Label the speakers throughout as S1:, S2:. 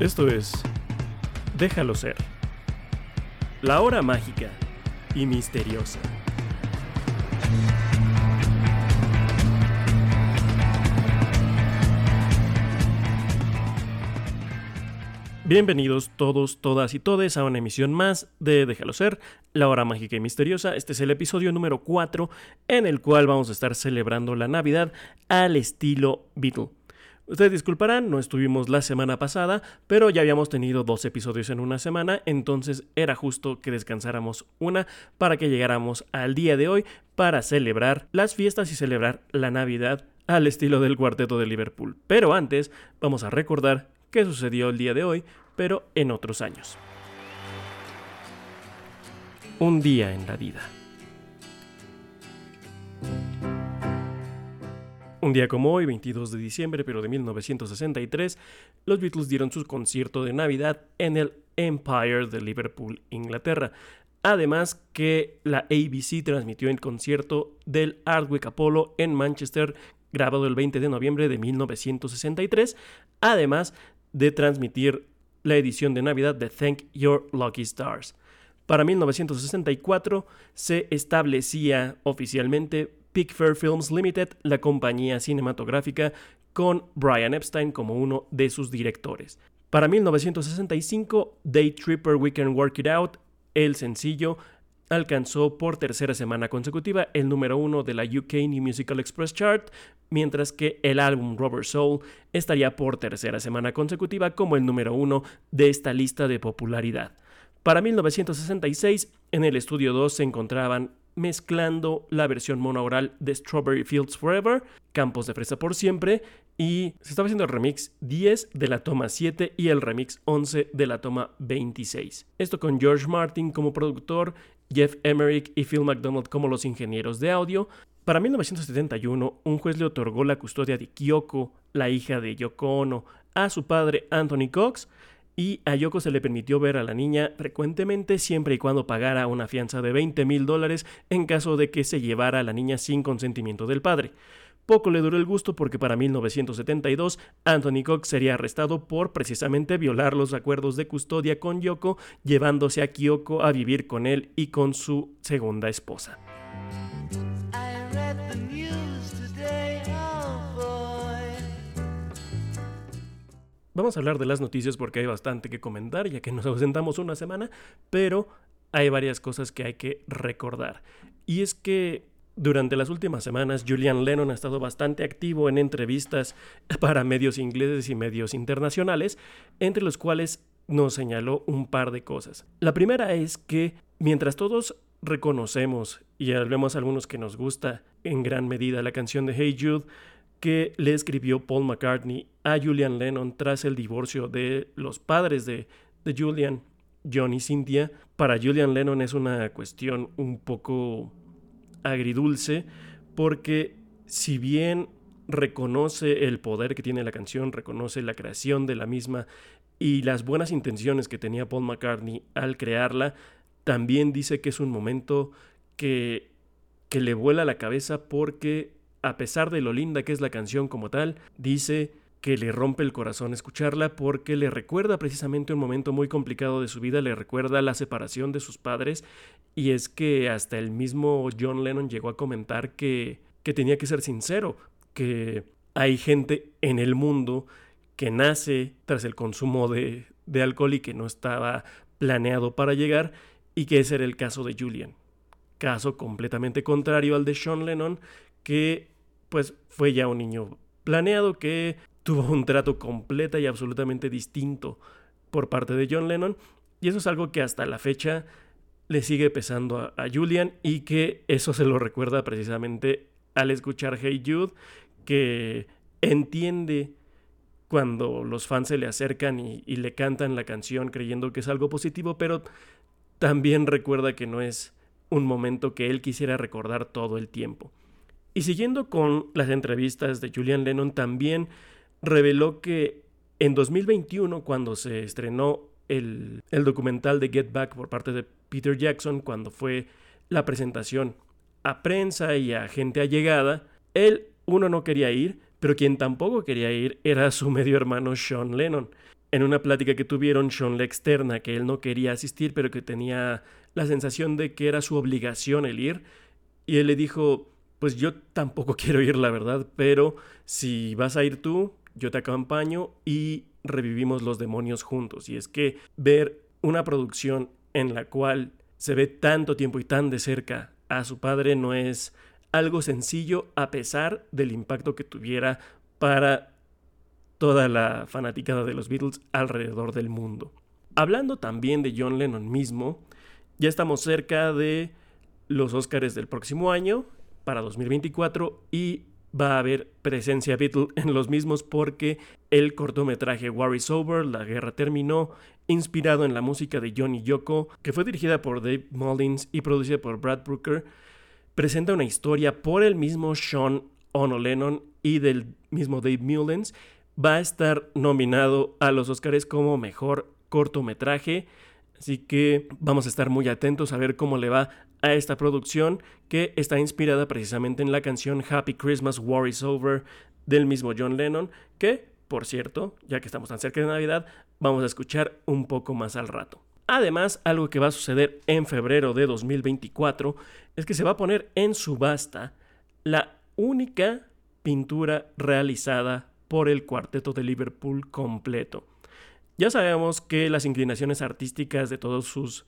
S1: Esto es Déjalo ser. La hora mágica y misteriosa. Bienvenidos todos, todas y todes a una emisión más de Déjalo ser, la hora mágica y misteriosa. Este es el episodio número 4 en el cual vamos a estar celebrando la Navidad al estilo Beatle. Ustedes disculparán, no estuvimos la semana pasada, pero ya habíamos tenido dos episodios en una semana, entonces era justo que descansáramos una para que llegáramos al día de hoy para celebrar las fiestas y celebrar la Navidad al estilo del cuarteto de Liverpool. Pero antes, vamos a recordar qué sucedió el día de hoy, pero en otros años. Un día en la vida. Un día como hoy, 22 de diciembre, pero de 1963, los Beatles dieron su concierto de Navidad en el Empire de Liverpool, Inglaterra. Además que la ABC transmitió el concierto del Hardwick Apollo en Manchester, grabado el 20 de noviembre de 1963, además de transmitir la edición de Navidad de Thank Your Lucky Stars. Para 1964 se establecía oficialmente Pickfair Films Limited, la compañía cinematográfica, con Brian Epstein como uno de sus directores. Para 1965, Day Tripper We Can Work It Out, el sencillo, alcanzó por tercera semana consecutiva el número uno de la UK New Musical Express Chart, mientras que el álbum Rubber Soul estaría por tercera semana consecutiva como el número uno de esta lista de popularidad. Para 1966, en el estudio 2 se encontraban mezclando la versión monaural de Strawberry Fields Forever, Campos de Fresa por Siempre, y se estaba haciendo el remix 10 de la toma 7 y el remix 11 de la toma 26. Esto con George Martin como productor, Jeff Emerick y Phil McDonald como los ingenieros de audio. Para 1971, un juez le otorgó la custodia de Kyoko, la hija de Yoko Ono, a su padre Anthony Cox, y a Yoko se le permitió ver a la niña frecuentemente siempre y cuando pagara una fianza de 20 mil dólares en caso de que se llevara a la niña sin consentimiento del padre. Poco le duró el gusto porque para 1972 Anthony Cox sería arrestado por precisamente violar los acuerdos de custodia con Yoko, llevándose a Kyoko a vivir con él y con su segunda esposa. Vamos a hablar de las noticias porque hay bastante que comentar, ya que nos ausentamos una semana, pero hay varias cosas que hay que recordar. Y es que durante las últimas semanas, Julian Lennon ha estado bastante activo en entrevistas para medios ingleses y medios internacionales, entre los cuales nos señaló un par de cosas. La primera es que mientras todos reconocemos, y hablemos algunos que nos gusta en gran medida la canción de Hey Jude, que le escribió Paul McCartney a Julian Lennon tras el divorcio de los padres de, Julian, John y Cynthia. Para Julian Lennon es una cuestión un poco agridulce porque si bien reconoce el poder que tiene la canción, reconoce la creación de la misma y las buenas intenciones que tenía Paul McCartney al crearla, también dice que es un momento que, que le vuela la cabeza porque a pesar de lo linda que es la canción como tal, dice que le rompe el corazón escucharla porque le recuerda precisamente un momento muy complicado de su vida, le recuerda la separación de sus padres y es que hasta el mismo John Lennon llegó a comentar que, que tenía que ser sincero, que hay gente en el mundo que nace tras el consumo de, de alcohol y que no estaba planeado para llegar y que ese era el caso de Julian. Caso completamente contrario al de Sean Lennon, que pues fue ya un niño planeado que tuvo un trato completa y absolutamente distinto por parte de John Lennon y eso es algo que hasta la fecha le sigue pesando a, Julian y que eso se lo recuerda precisamente al escuchar Hey Jude que entiende cuando los fans se le acercan y, y, le cantan la canción creyendo que es algo positivo, pero también recuerda que no es un momento que él quisiera recordar todo el tiempo. Y siguiendo con las entrevistas de Julian Lennon, también reveló que en 2021, cuando se estrenó el, documental de Get Back por parte de Peter Jackson, cuando fue la presentación a prensa y a gente allegada, él, uno, no quería ir, pero quien tampoco quería ir era su medio hermano Sean Lennon. en una plática que tuvieron, Sean le externa que él no quería asistir, pero que tenía la sensación de que era su obligación el ir. Y él le dijo, pues yo tampoco quiero ir, la verdad, pero si vas a ir tú, yo te acompaño y revivimos los demonios juntos. Y es que ver una producción en la cual se ve tanto tiempo y tan de cerca a su padre no es algo sencillo a pesar del impacto que tuviera para toda la fanaticada de los Beatles alrededor del mundo. Hablando también de John Lennon mismo, ya estamos cerca de los Oscars del próximo año, para 2024, y va a haber presencia Beatle en los mismos porque el cortometraje War is Over, La Guerra Terminó, inspirado en la música de John y Yoko, que fue dirigida por Dave Mullins y producida por Brad Brooker, presenta una historia por el mismo Sean Ono Lennon y del mismo Dave Mullins va a estar nominado a los Oscars como mejor cortometraje. Así que vamos a estar muy atentos a ver cómo le va a esta producción que está inspirada precisamente en la canción Happy Christmas, War is Over del mismo John Lennon, que, por cierto, ya que estamos tan cerca de Navidad, vamos a escuchar un poco más al rato. Además, algo que va a suceder en febrero de 2024 es que se va a poner en subasta la única pintura realizada por el cuarteto de Liverpool completo. Ya sabemos que las inclinaciones artísticas de todos sus,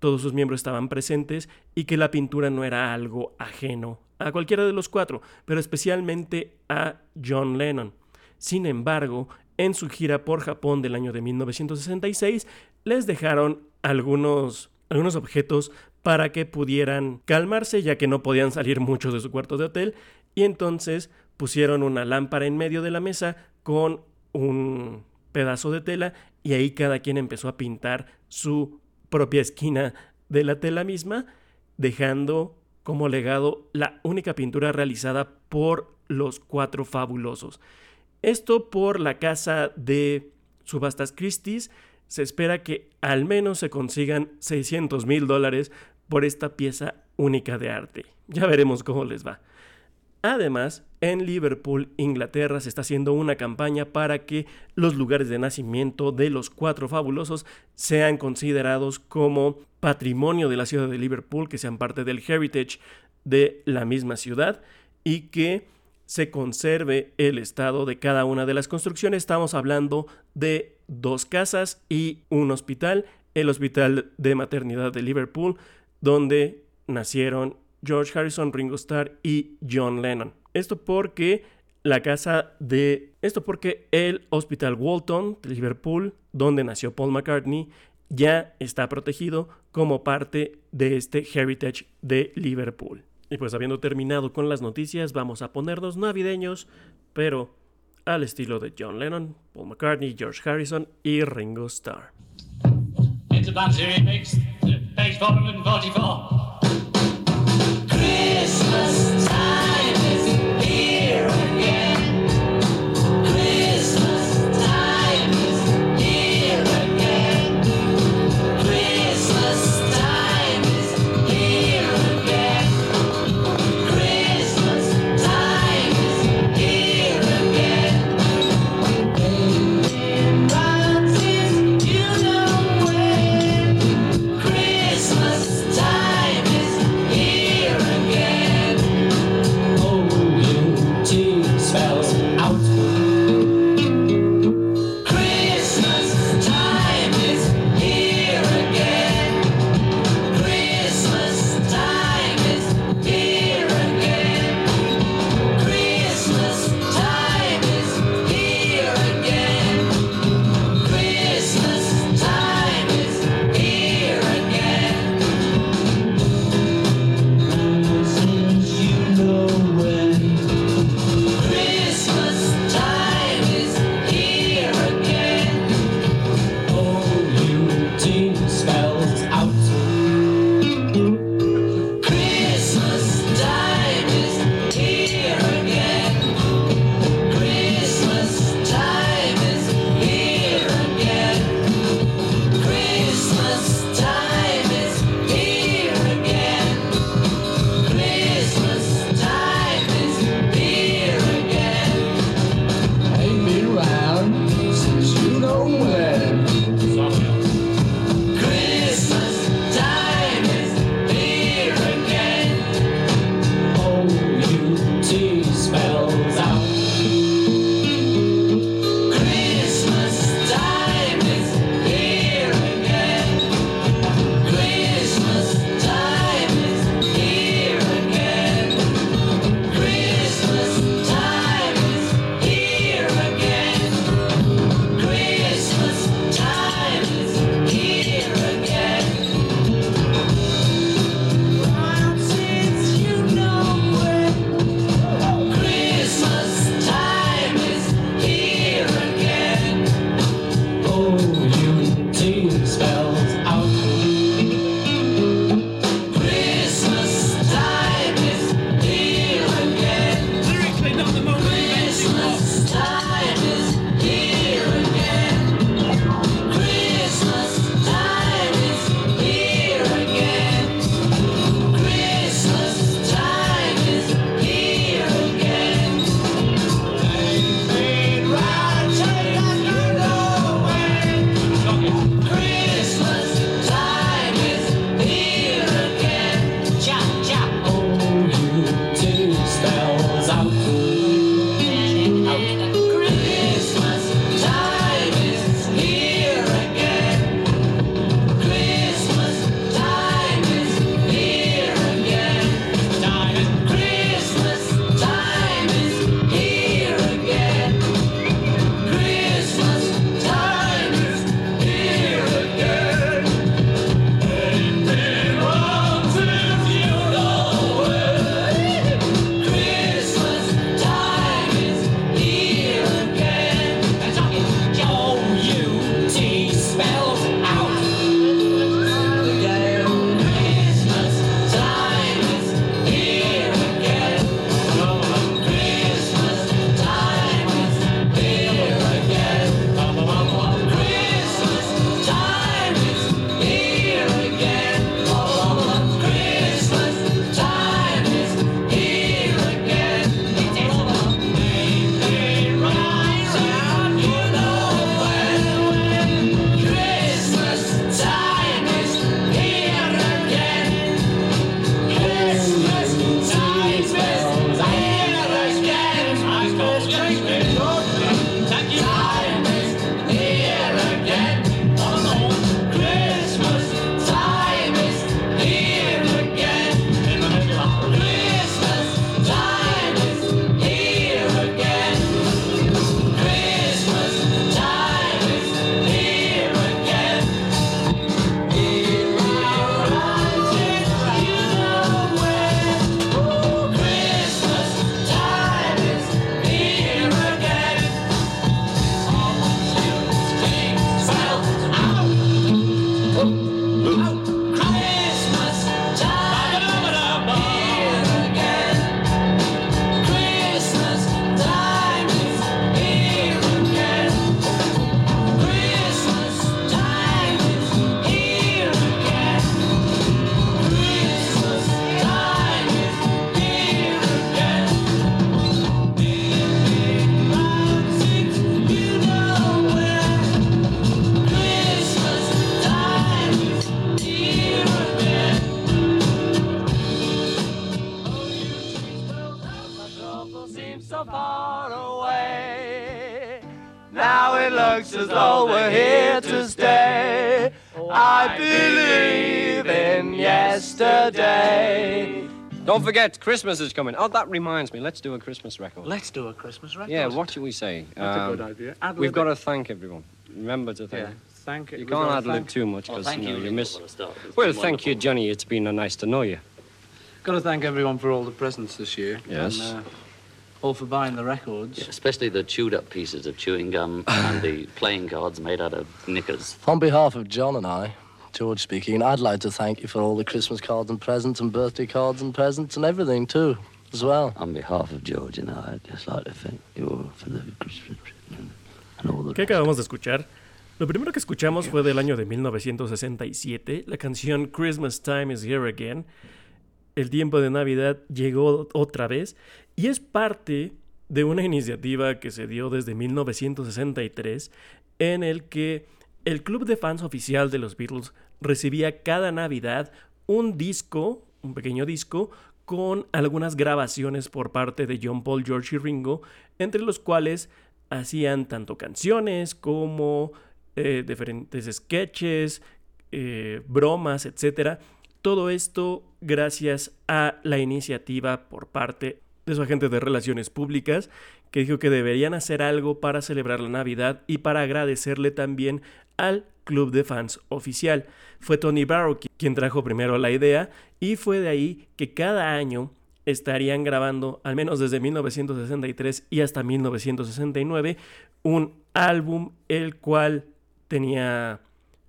S1: todos sus miembros estaban presentes y que la pintura no era algo ajeno a cualquiera de los cuatro, pero especialmente a John Lennon. Sin embargo, en su gira por Japón del año de 1966, les dejaron algunos, algunos objetos para que pudieran calmarse, ya que no podían salir mucho de su cuarto de hotel, y entonces pusieron una lámpara en medio de la mesa con un pedazo de tela y ahí cada quien empezó a pintar su propia esquina de la tela misma, dejando como legado la única pintura realizada por los cuatro fabulosos. Esto por la casa de subastas Christie's. Se espera que al menos se consigan 600 mil dólares por esta pieza única de arte. Ya veremos cómo les va. Además, en Liverpool, Inglaterra, se está haciendo una campaña para que los lugares de nacimiento de los cuatro fabulosos sean considerados como patrimonio de la ciudad de Liverpool, que sean parte del heritage de la misma ciudad y que se conserve el estado de cada una de las construcciones. Estamos hablando de dos casas y un hospital, el Hospital de Maternidad de Liverpool, donde nacieron George Harrison, Ringo Starr y John Lennon. Esto porque la casa de... Esto porque el Hospital Walton de Liverpool, donde nació Paul McCartney, ya está protegido como parte de este Heritage de Liverpool. Y pues habiendo terminado con las noticias, vamos a ponernos navideños, pero al estilo de John Lennon, Paul McCartney, George Harrison y Ringo Starr.
S2: It as though we're here to stay. I believe in yesterday.
S3: Don't forget, Christmas is coming. Oh, that reminds me. Let's do a Christmas record.
S4: Let's do a Christmas record.
S3: Yeah, what should we say?
S4: That's a
S3: Um,
S4: good idea. Ad
S3: We've got to thank everyone. Remember to thank.
S4: Yeah, thank
S3: You
S4: we've
S3: can't
S4: gotta
S3: ad lib too much because
S5: thank
S3: you, know,
S5: you,
S3: you miss.
S5: for the start. It's
S3: Well,
S5: been
S3: thank you. Johnny. It's been nice to know you.
S4: Got to thank everyone for all the presents this year.
S3: Yes.
S4: And, uh, all for buying the records.
S5: Yeah, especially the chewed up pieces of chewing gum and the playing cards made out of knickers.
S6: On behalf of John and I, George speaking, I'd like to thank you for all the Christmas cards and presents and birthday cards and presents and everything too, as well.
S5: On behalf of George and I, I'd just like to thank you all for the Christmas and all the
S1: ¿Qué acabamos de escuchar? Lo primero que escuchamos fue del año de 1967, la canción Christmas Time is Here Again. El tiempo de Navidad llegó otra vez y es parte de una iniciativa que se dio desde 1963 en el que el club de fans oficial de los Beatles recibía cada Navidad un disco, un pequeño disco, con algunas grabaciones por parte de John Paul, George y Ringo, entre los cuales hacían tanto canciones como eh, diferentes sketches, eh, bromas, etc. Todo esto gracias a la iniciativa por parte de su agente de relaciones públicas, que dijo que deberían hacer algo para celebrar la Navidad y para agradecerle también al club de fans oficial. Fue Tony Barrow qui- quien trajo primero la idea y fue de ahí que cada año estarían grabando, al menos desde 1963 y hasta 1969, un álbum el cual tenía,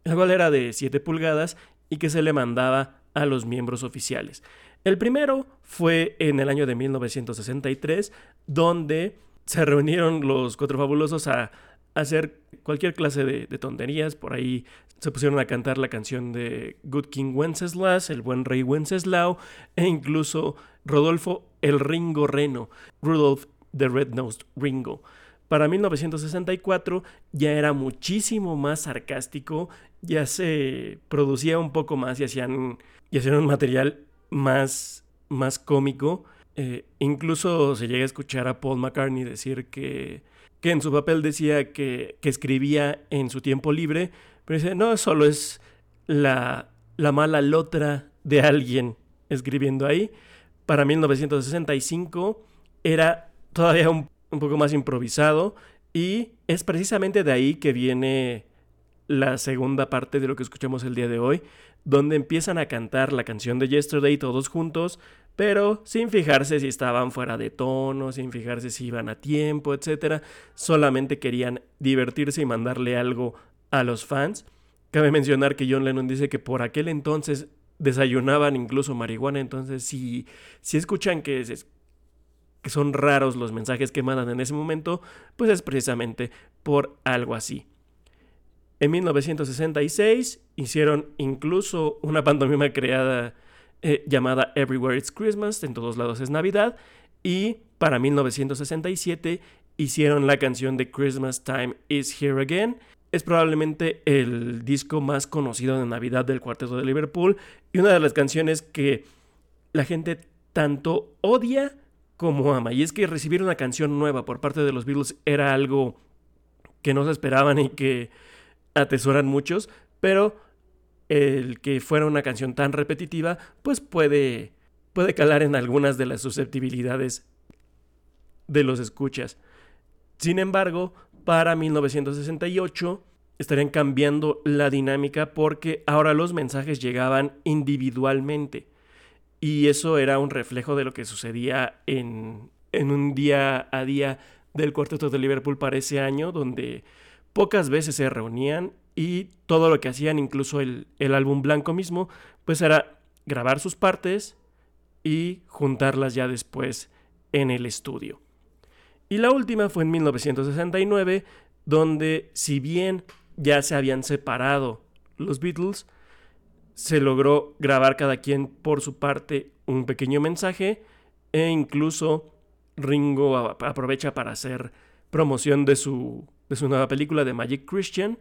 S1: el cual era de 7 pulgadas y que se le mandaba a los miembros oficiales. El primero fue en el año de 1963, donde se reunieron los cuatro fabulosos a hacer cualquier clase de, de tonterías. Por ahí se pusieron a cantar la canción de Good King Wenceslas, el buen rey Wenceslao, e incluso Rodolfo el Ringo Reno, Rudolph the Red-Nosed Ringo. Para 1964 ya era muchísimo más sarcástico, ya se producía un poco más y hacían, y hacían un material más, más cómico. Eh, incluso se llega a escuchar a Paul McCartney decir que, que en su papel decía que, que escribía en su tiempo libre, pero dice, no, solo es la, la mala lotra de alguien escribiendo ahí. Para 1965 era todavía un, un poco más improvisado y es precisamente de ahí que viene la segunda parte de lo que escuchamos el día de hoy, donde empiezan a cantar la canción de Yesterday todos juntos, pero sin fijarse si estaban fuera de tono, sin fijarse si iban a tiempo, etc. Solamente querían divertirse y mandarle algo a los fans. Cabe mencionar que John Lennon dice que por aquel entonces desayunaban incluso marihuana, entonces si, si escuchan que, que son raros los mensajes que mandan en ese momento, pues es precisamente por algo así. En 1966 hicieron incluso una pantomima creada eh, llamada Everywhere It's Christmas, en todos lados es Navidad, y para 1967 hicieron la canción de Christmas Time Is Here Again. Es probablemente el disco más conocido de Navidad del Cuarteto de Liverpool y una de las canciones que la gente tanto odia como ama. Y es que recibir una canción nueva por parte de los Beatles era algo que no se esperaban y que atesoran muchos, pero el que fuera una canción tan repetitiva, pues puede, puede calar en algunas de las susceptibilidades de los escuchas. Sin embargo, para 1968 estarían cambiando la dinámica porque ahora los mensajes llegaban individualmente. Y eso era un reflejo de lo que sucedía en, en un día a día del cuarteto de Liverpool para ese año, donde pocas veces se reunían y todo lo que hacían, incluso el, el álbum blanco mismo, pues era grabar sus partes y juntarlas ya después en el estudio. Y la última fue en 1969, donde si bien ya se habían separado los Beatles, se logró grabar cada quien por su parte un pequeño mensaje e incluso Ringo aprovecha para hacer promoción de su, de su nueva película de Magic Christian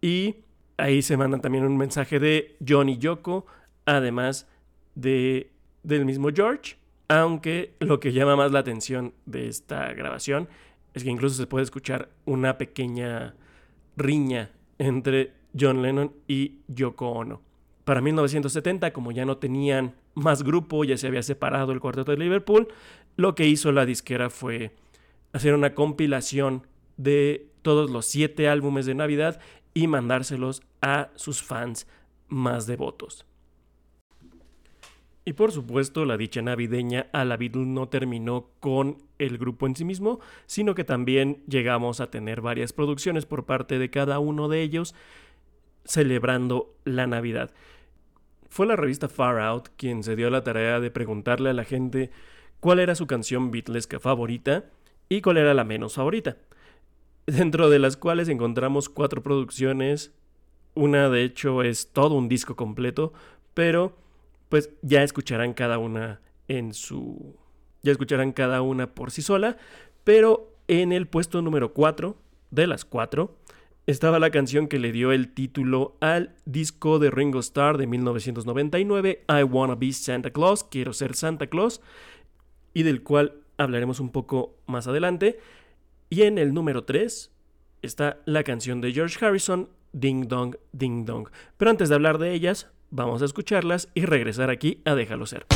S1: y ahí se mandan también un mensaje de John y Yoko, además de, del mismo George Aunque lo que llama más la atención de esta grabación es que incluso se puede escuchar una pequeña riña entre John Lennon y Yoko Ono. Para 1970, como ya no tenían más grupo, ya se había separado el cuarteto de Liverpool, lo que hizo la disquera fue hacer una compilación de todos los siete álbumes de Navidad y mandárselos a sus fans más devotos. Y por supuesto, la dicha navideña a la Beatles no terminó con el grupo en sí mismo, sino que también llegamos a tener varias producciones por parte de cada uno de ellos celebrando la Navidad. Fue la revista Far Out quien se dio la tarea de preguntarle a la gente cuál era su canción beatlesca favorita y cuál era la menos favorita, dentro de las cuales encontramos cuatro producciones, una de hecho es todo un disco completo, pero pues ya escucharán cada una en su... ya escucharán cada una por sí sola, pero en el puesto número 4 de las cuatro estaba la canción que le dio el título al disco de Ringo Starr de 1999, I Wanna Be Santa Claus, Quiero ser Santa Claus, y del cual hablaremos un poco más adelante. Y en el número 3 está la canción de George Harrison, Ding Dong, Ding Dong. Pero antes de hablar de ellas, vamos a escucharlas y regresar aquí a Déjalo ser.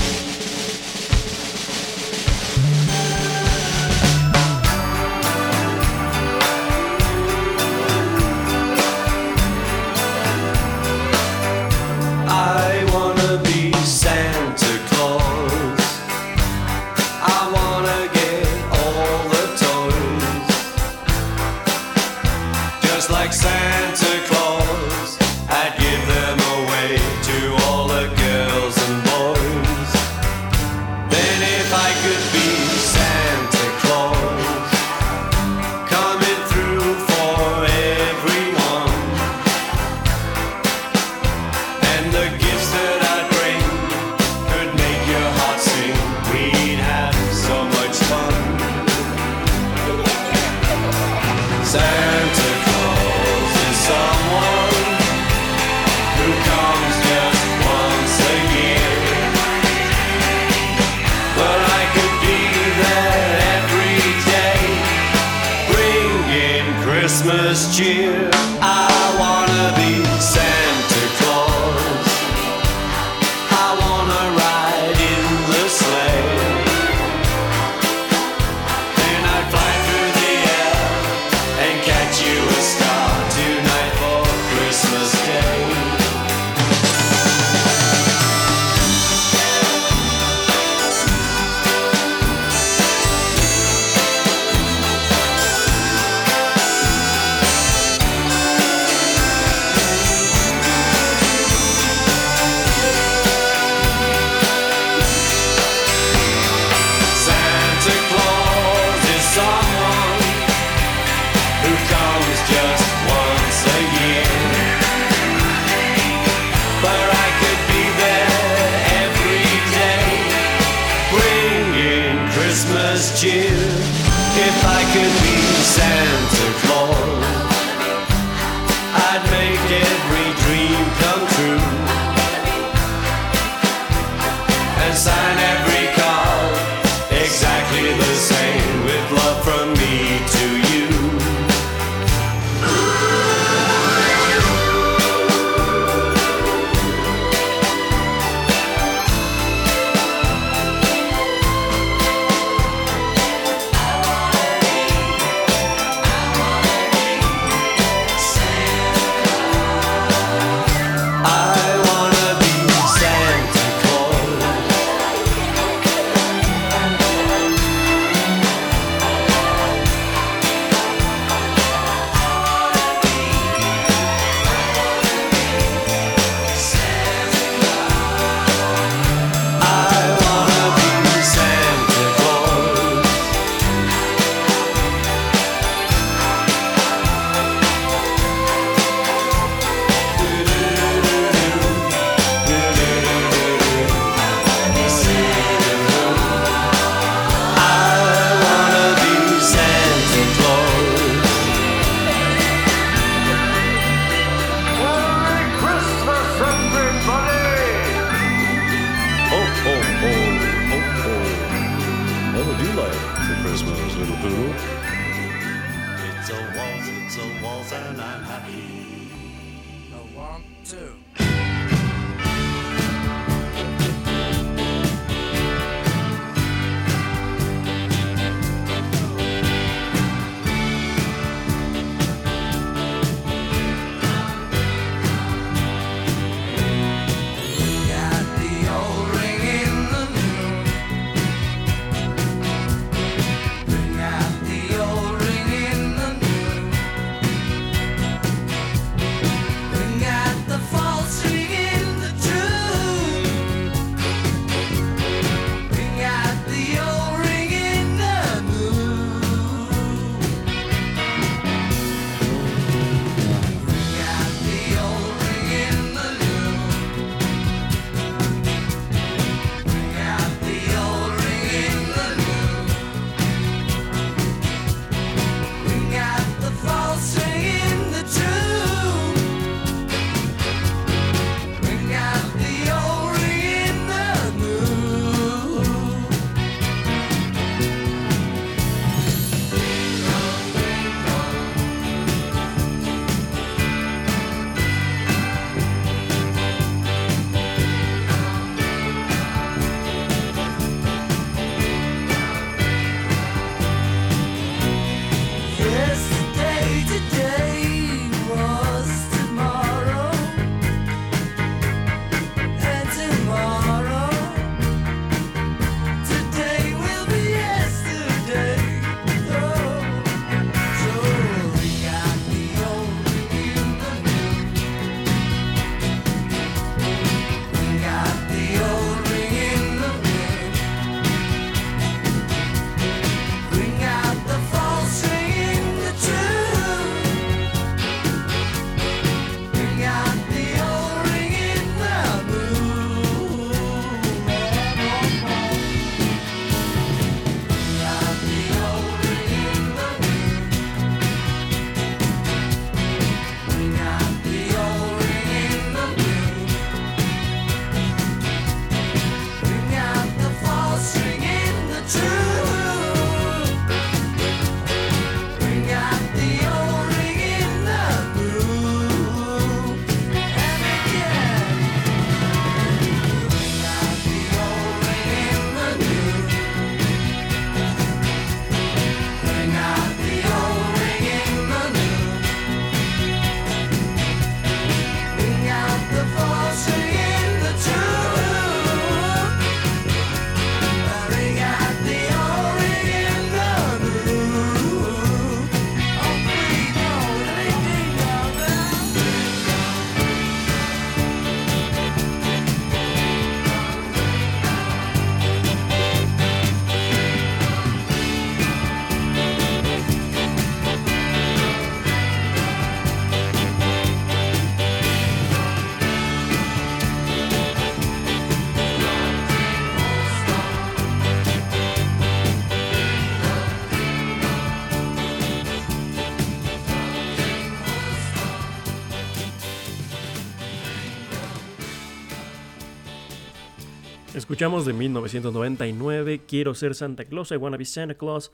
S1: Escuchamos de 1999 Quiero ser Santa Claus, I Wanna Be Santa Claus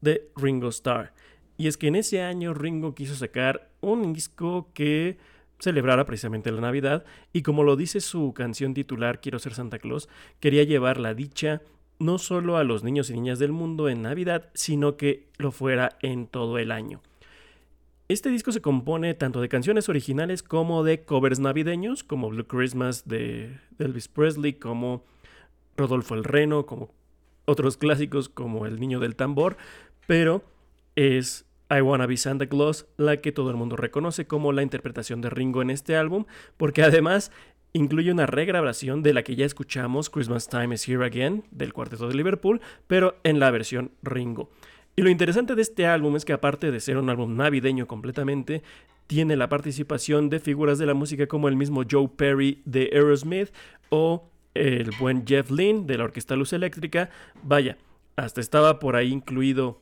S1: de Ringo Starr. Y es que en ese año Ringo quiso sacar un disco que celebrara precisamente la Navidad y como lo dice su canción titular Quiero ser Santa Claus, quería llevar la dicha no solo a los niños y niñas del mundo en Navidad, sino que lo fuera en todo el año. Este disco se compone tanto de canciones originales como de covers navideños, como Blue Christmas de Elvis Presley, como Rodolfo el Reno, como otros clásicos como El Niño del Tambor, pero es I Wanna Be Santa Claus la que todo el mundo reconoce como la interpretación de Ringo en este álbum, porque además incluye una regrabación de la que ya escuchamos, Christmas Time is Here Again, del Cuarteto de Liverpool, pero en la versión Ringo. Y lo interesante de este álbum es que aparte de ser un álbum navideño completamente, tiene la participación de figuras de la música como el mismo Joe Perry de Aerosmith o el buen Jeff Lynne de la Orquesta Luz Eléctrica. Vaya, hasta estaba por ahí incluido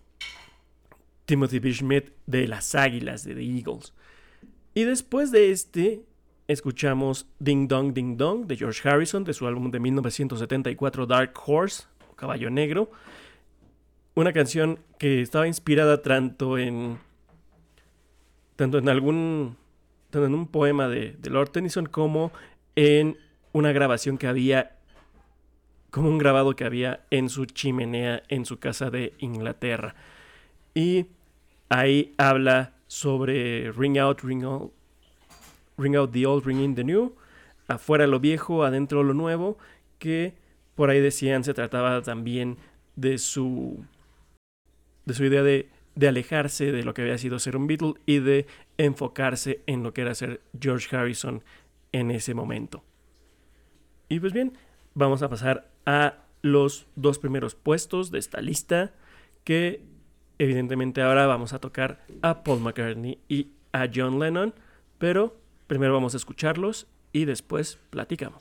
S1: Timothy B. Schmidt de las Águilas de The Eagles. Y después de este, escuchamos Ding Dong Ding Dong de George Harrison de su álbum de 1974 Dark Horse o Caballo Negro. una canción que estaba inspirada tanto en tanto en algún tanto en un poema de, de Lord Tennyson como en una grabación que había como un grabado que había en su chimenea en su casa de Inglaterra y ahí habla sobre ring out ring out ring out the old ring in the new afuera lo viejo adentro lo nuevo que por ahí decían se trataba también de su de su idea de, de alejarse de lo que había sido ser un Beatle y de enfocarse en lo que era ser George Harrison en ese momento. Y pues bien, vamos a pasar a los dos primeros puestos de esta lista que evidentemente ahora vamos a tocar a Paul McCartney y a John Lennon, pero primero vamos a escucharlos y después platicamos.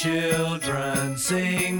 S7: children sing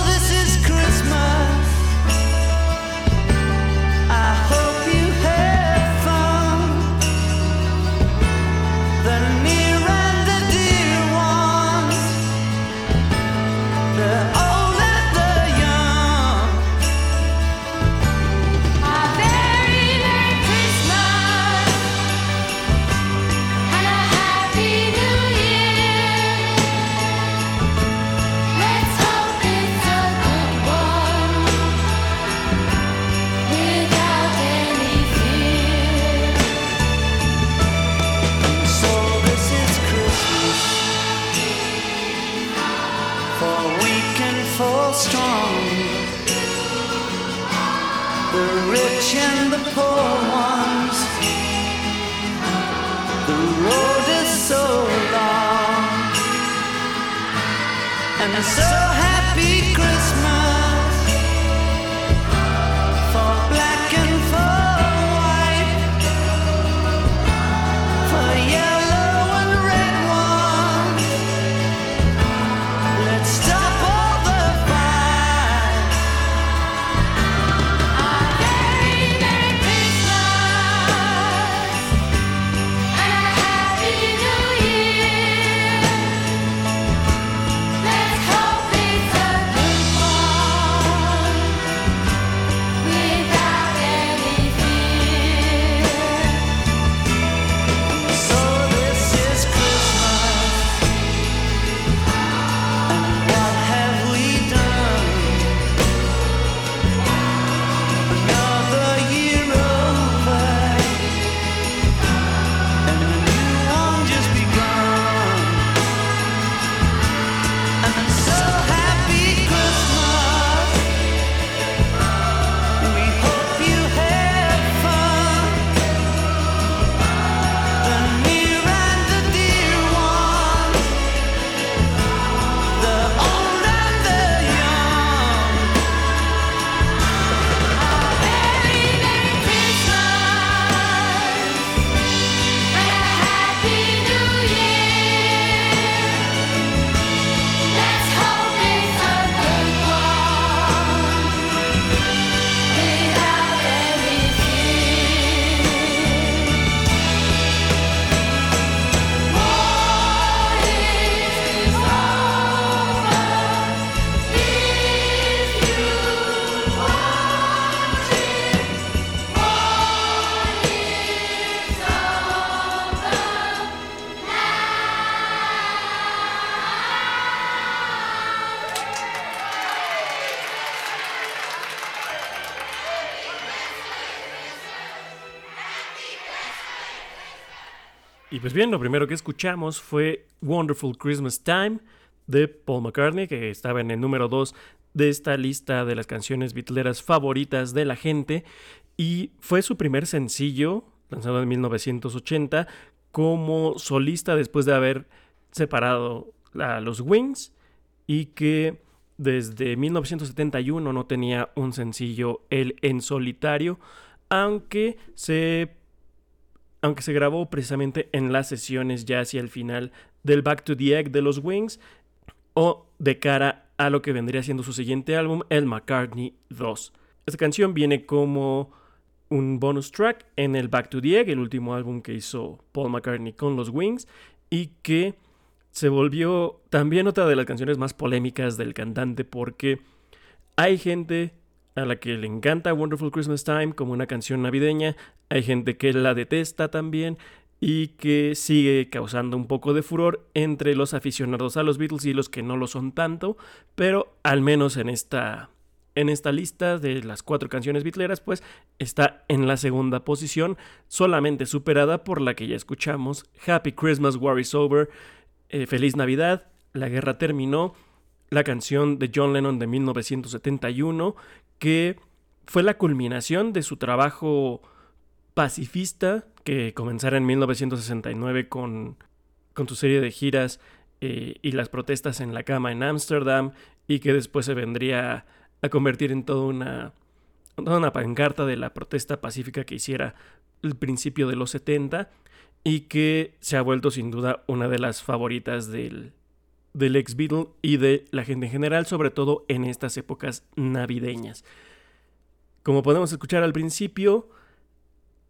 S1: Y pues bien, lo primero que escuchamos fue Wonderful Christmas Time de Paul McCartney, que estaba en el número 2 de esta lista de las canciones bitleras favoritas de la gente. Y fue su primer sencillo, lanzado en 1980, como solista después de haber separado a los Wings y que desde 1971 no tenía un sencillo él en solitario, aunque se aunque se grabó precisamente en las sesiones ya hacia el final del Back to the Egg de los Wings o de cara a lo que vendría siendo su siguiente álbum, el McCartney 2. Esta canción viene como un bonus track en el Back to the Egg, el último álbum que hizo Paul McCartney con los Wings y que se volvió también otra de las canciones más polémicas del cantante porque hay gente a la que le encanta Wonderful Christmas Time como una canción navideña, hay gente que la detesta también y que sigue causando un poco de furor entre los aficionados a los Beatles y los que no lo son tanto, pero al menos en esta en esta lista de las cuatro canciones bitleras, pues está en la segunda posición, solamente superada por la que ya escuchamos, Happy Christmas, War is Over, eh, Feliz Navidad, La Guerra Terminó, la canción de John Lennon de 1971, que fue la culminación de su trabajo pacifista que comenzara en 1969 con, con su serie de giras eh, y las protestas en la cama en Ámsterdam y que después se vendría a convertir en toda una, toda una pancarta de la protesta pacífica que hiciera el principio de los 70 y que se ha vuelto sin duda una de las favoritas del, del ex Beatle y de la gente en general, sobre todo en estas épocas navideñas. Como podemos escuchar al principio,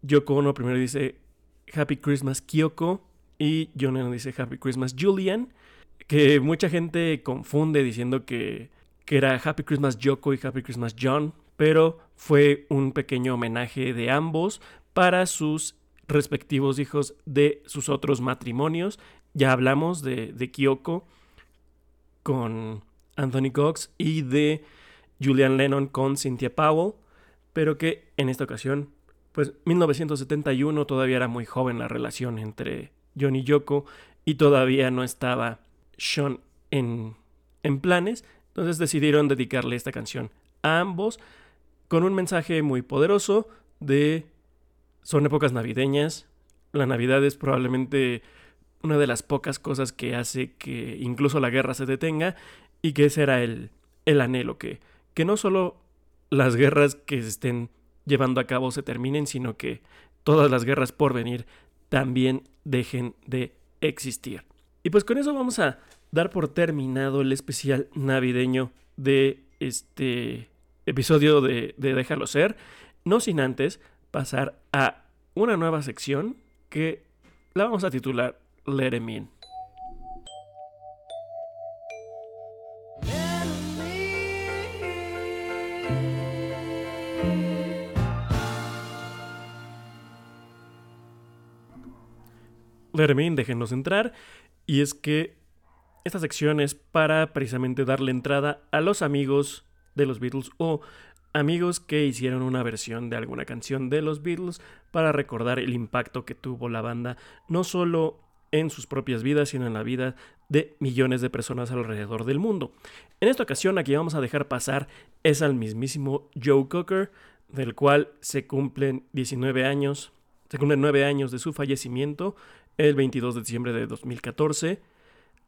S1: Yoko Ono primero dice Happy Christmas Kyoko y John dice Happy Christmas Julian, que mucha gente confunde diciendo que, que era Happy Christmas Yoko y Happy Christmas John, pero fue un pequeño homenaje de ambos para sus respectivos hijos de sus otros matrimonios. Ya hablamos de, de Kyoko con Anthony Cox y de Julian Lennon con Cynthia Powell, pero que en esta ocasión, pues 1971 todavía era muy joven la relación entre John y Yoko y todavía no estaba Sean en, en planes Entonces decidieron dedicarle esta canción a ambos con un mensaje muy poderoso de son épocas navideñas. La Navidad es probablemente una de las pocas cosas que hace que incluso la guerra se detenga y que ese era el, el anhelo, que, que no solo las guerras que se estén llevando a cabo se terminen, sino que todas las guerras por venir también dejen de existir. Y pues con eso vamos a dar por terminado el especial navideño de este episodio de, de Déjalo ser, no sin antes pasar a una nueva sección que la vamos a titular Let Em In. Let Em In, déjenos entrar. Y es que esta sección es para precisamente darle entrada a los amigos de los Beatles o amigos que hicieron una versión de alguna canción de los Beatles para recordar el impacto que tuvo la banda no solo en sus propias vidas, sino en la vida de millones de personas alrededor del mundo. En esta ocasión, aquí vamos a dejar pasar es al mismísimo Joe Cocker, del cual se cumplen 19 años, se cumplen 9 años de su fallecimiento, el 22 de diciembre de 2014.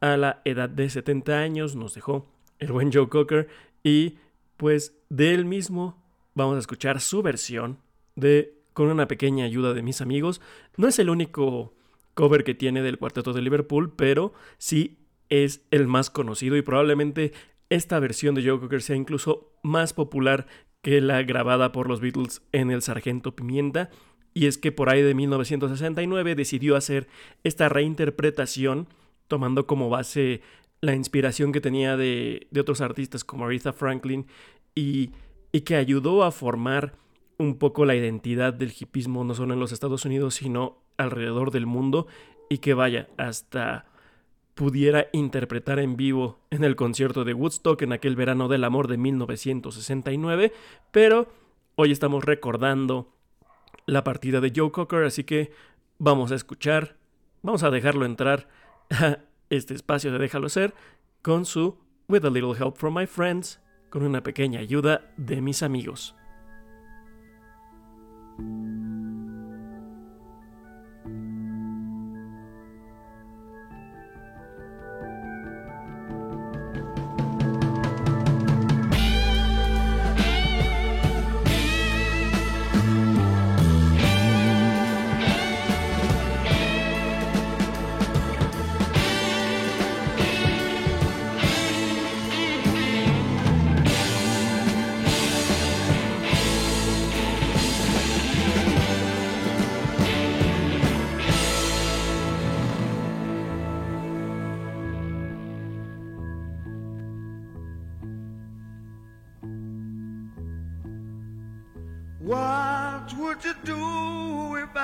S1: A la edad de 70 años nos dejó el buen Joe Cocker y pues de él mismo vamos a escuchar su versión de con una pequeña ayuda de mis amigos. No es el único cover que tiene del Cuarteto de Liverpool, pero sí es el más conocido y probablemente esta versión de Joe Cocker sea incluso más popular que la grabada por los Beatles en El Sargento Pimienta. Y es que por ahí de 1969 decidió hacer esta reinterpretación tomando como base la inspiración que tenía de, otros artistas como Aretha Franklin y, y que ayudó a formar un poco la identidad del hipismo no solo en los Estados Unidos sino alrededor del mundo y que vaya hasta pudiera interpretar en vivo en el concierto de Woodstock en aquel verano del amor de 1969, pero hoy estamos recordando la partida de Joe Cocker, así que vamos a escuchar, vamos a dejarlo entrar a este espacio de Déjalo ser con su With a Little Help from My Friends, con una pequeña ayuda de mis amigos.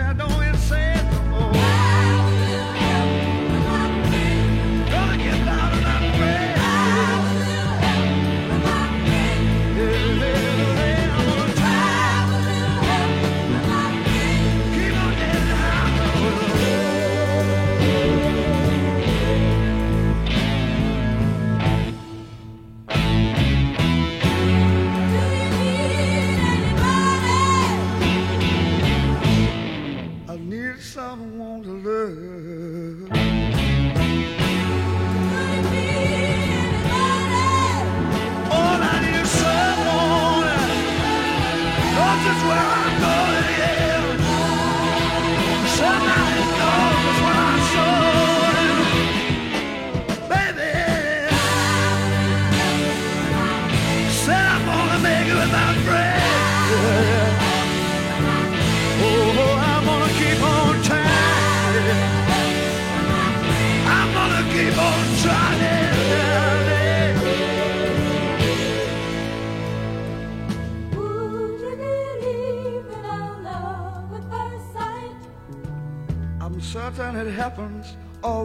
S8: I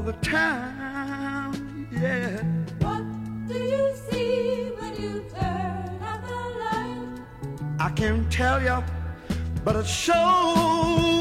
S8: the time. Yeah.
S7: What do you see when you turn out the light?
S8: I can't tell you, but it sure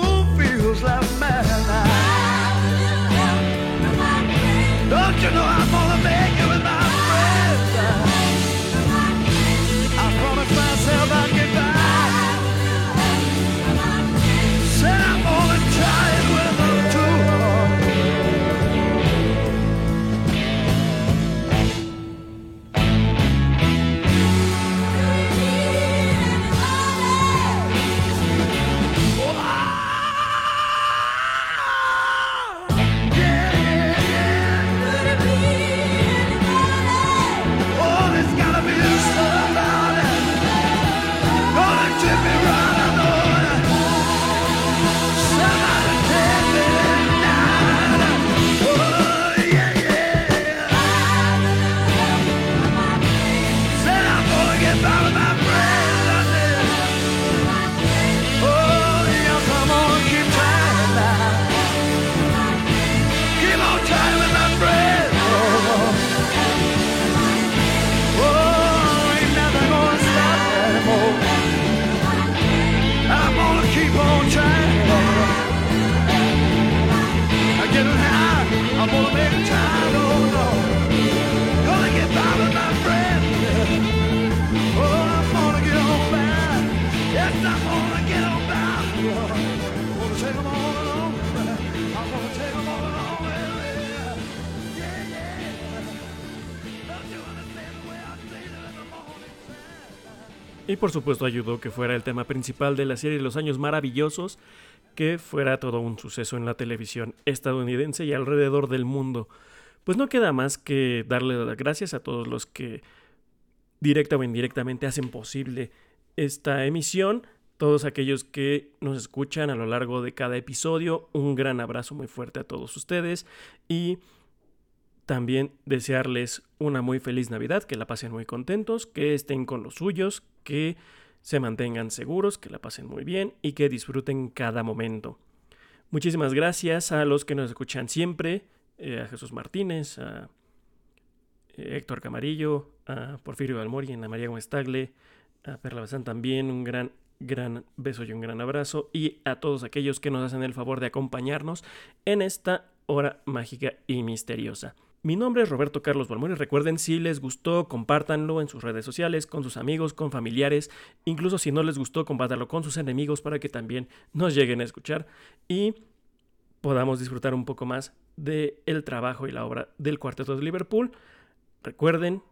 S1: supuesto ayudó que fuera el tema principal de la serie Los Años Maravillosos, que fuera todo un suceso en la televisión estadounidense y alrededor del mundo. Pues no queda más que darle las gracias a todos los que directa o indirectamente hacen posible esta emisión, todos aquellos que nos escuchan a lo largo de cada episodio, un gran abrazo muy fuerte a todos ustedes y también desearles una muy feliz Navidad, que la pasen muy contentos, que estén con los suyos, que se mantengan seguros, que la pasen muy bien y que disfruten cada momento. Muchísimas gracias a los que nos escuchan siempre, eh, a Jesús Martínez, a eh, Héctor Camarillo, a Porfirio Balmori, a María Gómez Tagle, a Perla Bazán también, un gran, gran beso y un gran abrazo, y a todos aquellos que nos hacen el favor de acompañarnos en esta hora mágica y misteriosa. Mi nombre es Roberto Carlos Balmori. Recuerden, si les gustó, compártanlo en sus redes sociales, con sus amigos, con familiares. Incluso si no les gustó, compártanlo con sus enemigos para que también nos lleguen a escuchar y podamos disfrutar un poco más del el trabajo y la obra del Cuarteto de Liverpool. Recuerden,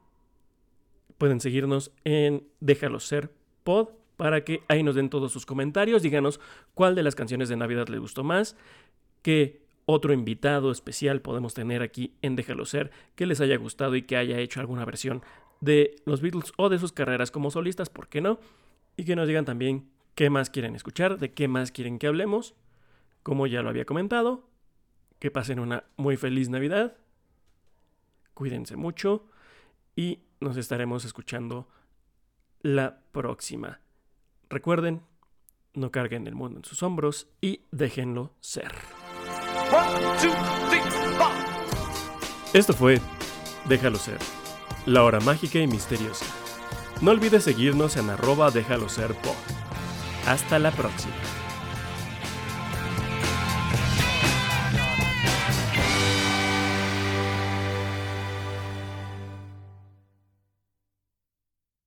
S1: pueden seguirnos en Déjalo Ser Pod para que ahí nos den todos sus comentarios. Díganos cuál de las canciones de Navidad les gustó más, qué otro invitado especial podemos tener aquí en Déjalo Ser que les haya gustado y que haya hecho alguna versión de los Beatles o de sus carreras como solistas, ¿por qué no? Y que nos digan también qué más quieren escuchar, de qué más quieren que hablemos. Como ya lo había comentado, que pasen una muy feliz Navidad. Cuídense mucho y nos estaremos escuchando la próxima. Recuerden, no carguen el mundo en sus hombros y déjenlo ser. Esto fue Déjalo ser, la hora mágica y misteriosa. No olvides seguirnos en arroba déjalo ser pod. Hasta la próxima.